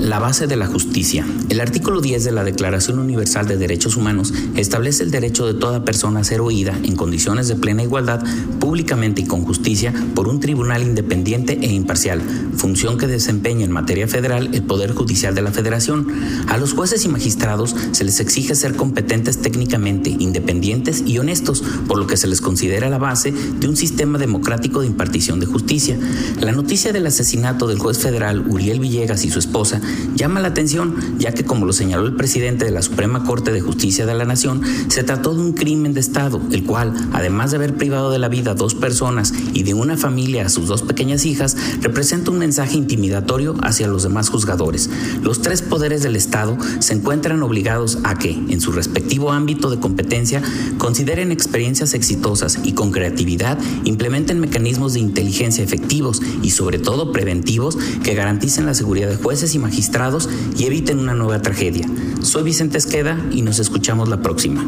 La base de la justicia. El artículo 10 de la Declaración Universal de Derechos Humanos establece el derecho de toda persona a ser oída en condiciones de plena igualdad, públicamente y con justicia, por un tribunal independiente e imparcial, función que desempeña en materia federal el Poder Judicial de la Federación. A los jueces y magistrados se les exige ser competentes técnicamente, independientes y honestos, por lo que se les considera la base de un sistema democrático de impartición de justicia. La noticia del asesinato del juez federal Uriel Villegas y su esposa llama la atención, ya que como lo señaló el presidente de la Suprema Corte de Justicia de la Nación, se trató de un crimen de Estado, el cual, además de haber privado de la vida a dos personas y de una familia a sus dos pequeñas hijas, representa un mensaje intimidatorio hacia los demás juzgadores. Los tres poderes del Estado se encuentran obligados a que, en su respectivo ámbito de competencia, consideren experiencias exitosas y con creatividad implementen mecanismos de inteligencia efectivos y sobre todo preventivos que garanticen la seguridad de jueces y magistrados y eviten una nueva tragedia. Soy Vicente Esqueda y nos escuchamos la próxima.